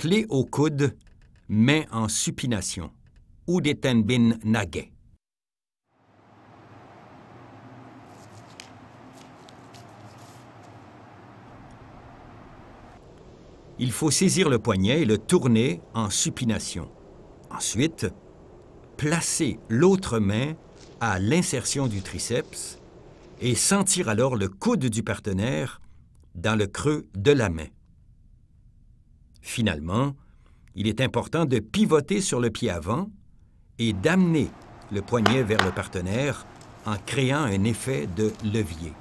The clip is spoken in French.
Clé au coude, main en supination. Udeten bin nage. Il faut saisir le poignet et le tourner en supination. Ensuite, placer l'autre main à l'insertion du triceps et sentir alors le coude du partenaire dans le creux de la main. Finalement, il est important de pivoter sur le pied avant et d'amener le poignet vers le partenaire en créant un effet de levier.